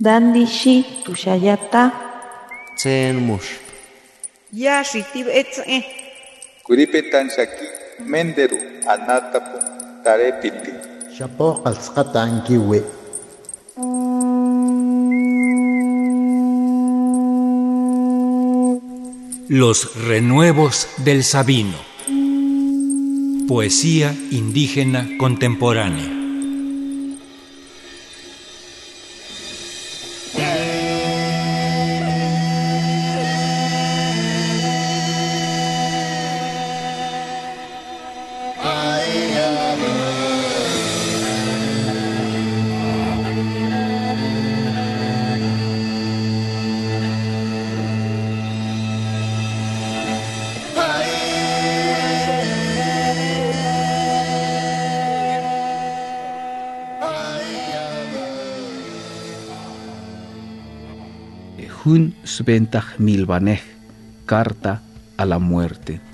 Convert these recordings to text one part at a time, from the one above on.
Dandishi tushayata. Tsen mush. Yashi tib etze. Kuripetan shaki menderu anatapu tarepiti. Shapo alskatan kiwe. Los renuevos del Sabino. Poesía indígena contemporánea. Hun Sventag Milvanej, Carta a la Muerte.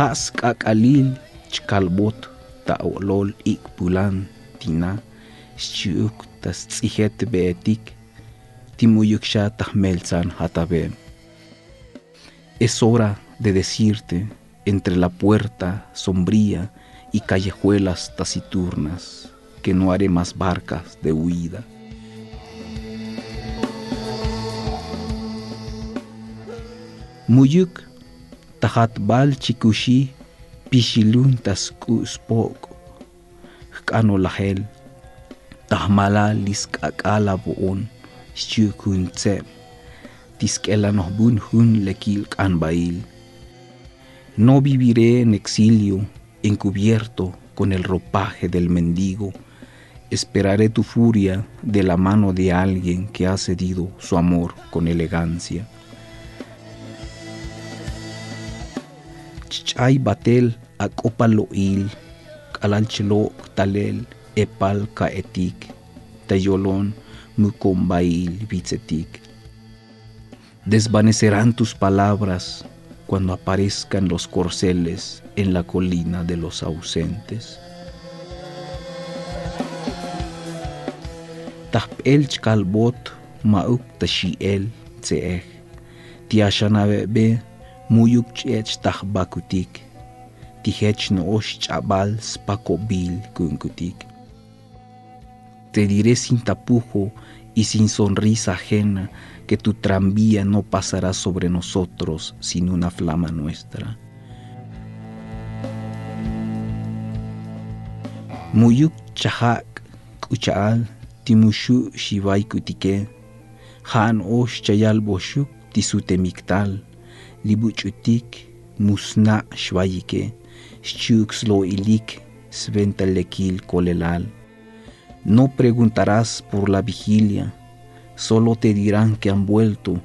Has kakalil chkalbot taolol ik pulan tina shuk tas tsihet beetik timuyuksha tahmelzan hatabem. Es hora de decirte entre la puerta sombría y callejuelas taciturnas, que no haré más barcas de huida. Muyuk tajatbal chikushi pishilun taskuspok kano lahel. Tahmala liskakala boon shukun tsem. Tiskela bun hun lekil kanbail no viviré en exilio encubierto con el ropaje del mendigo, esperaré tu furia de la mano de alguien que ha cedido su amor con elegancia. Chichay batel akopaloil, kalalchelo talel epal kaetik, tayolon mukombail vitzetik. Desvanecerán tus palabras cuando aparezcan los corceles en la colina de los ausentes. Tahpel chkalbot mauk tashiel tseej, tiashanabebe muyuk chech tahbakutik, tihech noosh chabal spakobil kunkutik. Te diré sin tapujo y sin sonrisa ajena que tu tranvía no pasará sobre nosotros sin una flama nuestra. Muyuk chahak kuchaal timushu shivai kutike, han osh chayal boshuk tisutemiktal, libuchutik musna shvayike, shchuk ilik sventalekil kolelal. No preguntarás por la vigilia, solo te dirán que han vuelto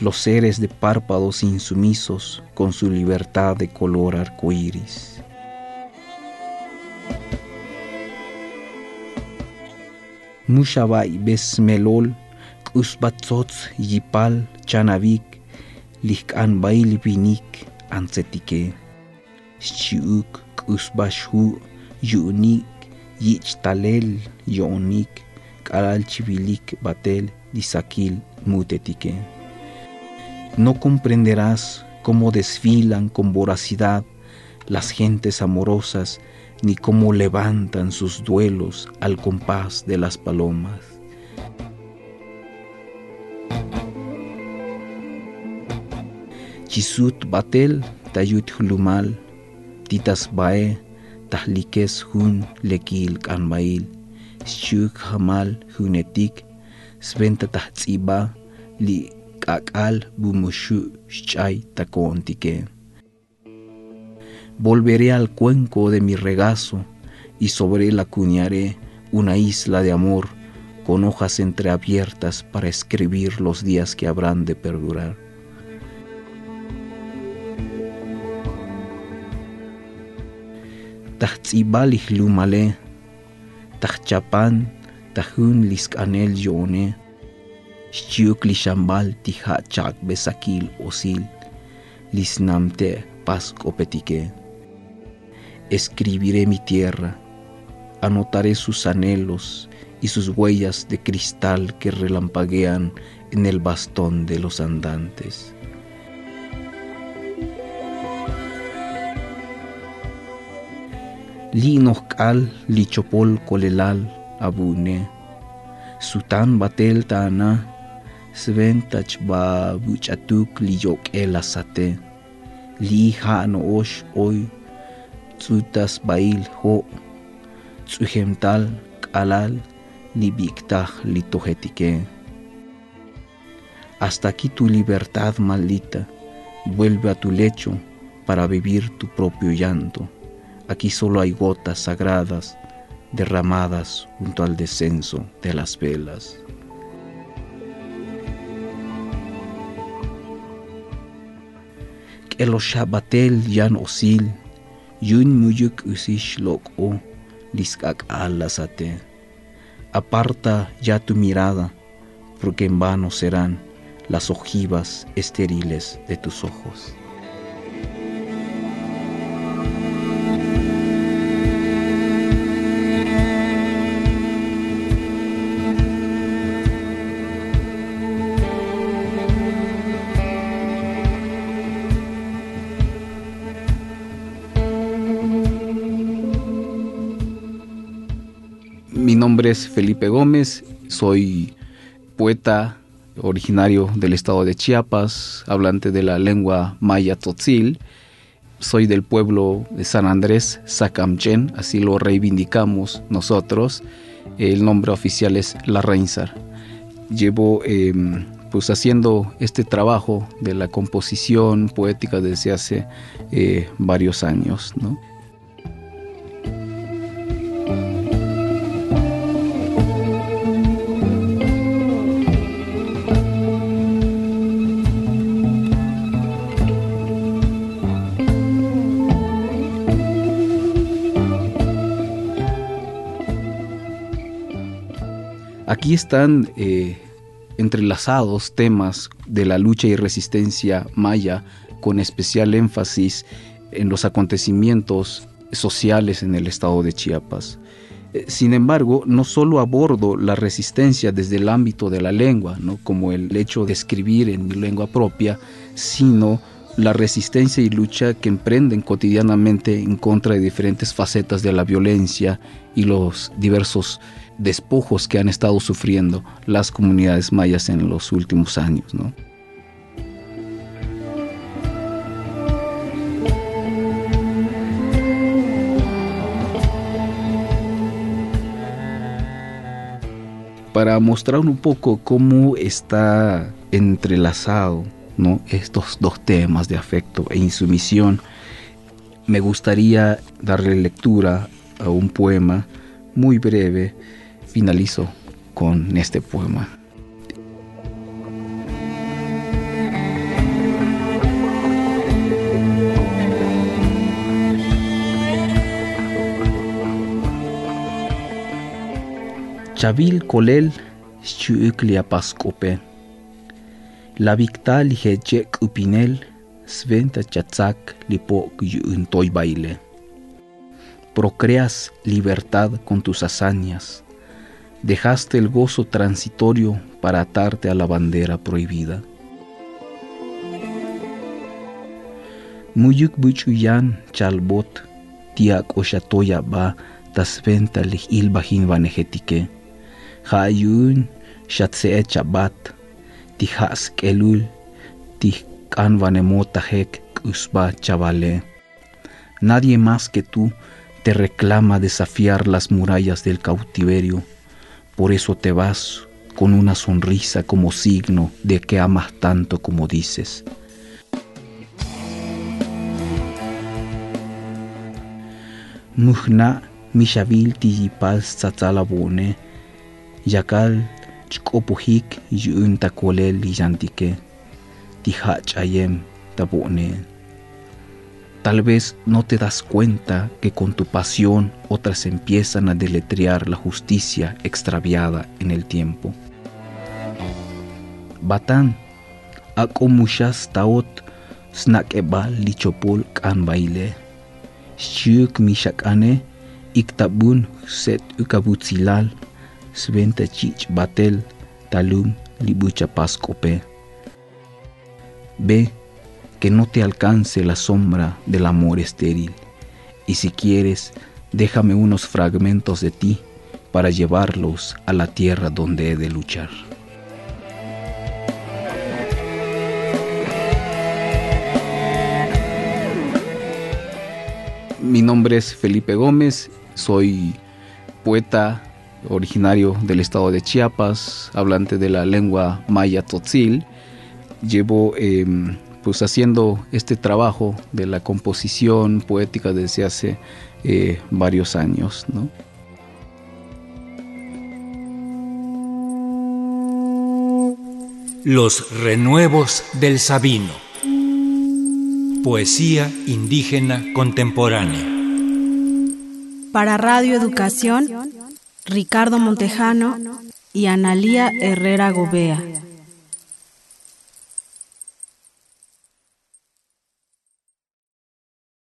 los seres de párpados insumisos con su libertad de color arcoíris. Mushabai besmelol, usbatzotz yipal chanavik, lihkan bail vinik anzetike, shiuk usbashu yunik, yichtalel yonik, chivilik batel Disaquil mutetique. No comprenderás cómo desfilan con voracidad las gentes amorosas, ni cómo levantan sus duelos al compás de las palomas. Chisut batel tayut hulumal, titas bae, tahlikes hun lekil kanmail, shuk hamal hunetik, sventa tahtz'iba li k'ak'al bumushu shch'ay takontike. Volveré al cuenco de mi regazo y sobre él acuñaré una isla de amor con hojas entreabiertas para escribir los días que habrán de perdurar. Tahtzibal lumale, tahchapan tahun liskanel yone, shchiuk lishambal tiha chak besakil osil, lisnamte pas kopetike. escribiré mi tierra, anotaré sus anhelos y sus huellas de cristal que relampaguean en el bastón de los andantes. Linohkal lichopol kolelal abune, sutan batel tana, sventach ba buchatuk liyok elasate, li ha no osh oy, tsutas bail ho, tsuhemtal kalal libiktah litojetike. Hasta aquí tu libertad maldita, vuelve a tu lecho para vivir tu propio llanto. Aquí solo hay gotas sagradas derramadas junto al descenso de las velas. Que los shabatel yan osil, yun muyuk usish lok o liskak alasate. Aparta ya tu mirada, porque en vano serán las ojivas estériles de tus ojos. Nombre es Felipe Gómez, soy poeta originario del estado de Chiapas, hablante de la lengua maya tzotzil. Soy del pueblo de San Andrés, Sacamchen, así lo reivindicamos nosotros. El nombre oficial es La Reinsar. Llevo em, pues haciendo este trabajo de la composición poética desde hace eh, varios años. ¿no? Aquí están eh, entrelazados temas de la lucha y resistencia maya con especial énfasis en los acontecimientos sociales en el estado de Chiapas. Eh, sin embargo, no solo abordo la resistencia desde el ámbito de la lengua, ¿no? como el hecho de escribir en mi lengua propia, sino la resistencia y lucha que emprenden cotidianamente en contra de diferentes facetas de la violencia y los diversos despojos que han estado sufriendo las comunidades mayas en los últimos años. ¿no? Para mostrar un poco cómo está entrelazado ¿no? estos dos temas de afecto e insumisión, me gustaría darle lectura a un poema muy breve finalizo con este poema. Chavil kolel chuuklia pascope. La victal heche upinel sventa chatzak lipo toy baile. Procreas libertad con tus hazañas, dejaste el gozo transitorio para atarte a la bandera prohibida. Muyuk buchuyan chalbot, tiak oshatoya ba tasventa lih ilbahin vanejetike. Hayun shatsee chabat, tijas kelul, tihkan vanemotajek usba chavale. Nadie más que tú te reclama desafiar las murallas del cautiverio por eso te vas con una sonrisa como signo de que amas tanto como dices. Mujna mishavil tiyipaz tzatzalabone, yakal chkopuhik yun takolel yantike, tihachayem tabone. Tal vez no te das cuenta que con tu pasión otras empiezan a deletrear la justicia extraviada en el tiempo. Batán, akomushas taot snakebal lichopol kan baile, Shuk mishakane iktabun set ukabutzilal sventa chich batel talum libucha pascope. Que no te alcance la sombra del amor estéril, y si quieres, déjame unos fragmentos de ti para llevarlos a la tierra donde he de luchar. Mi nombre es Felipe Gómez, soy poeta originario del estado de Chiapas, hablante de la lengua maya tzotzil. Llevo em, pues haciendo este trabajo de la composición poética desde hace eh, varios años. Los renuevos del Sabino. Poesía indígena contemporánea. Para Radio Educación, Ricardo Montejano y Analía Herrera Gobea.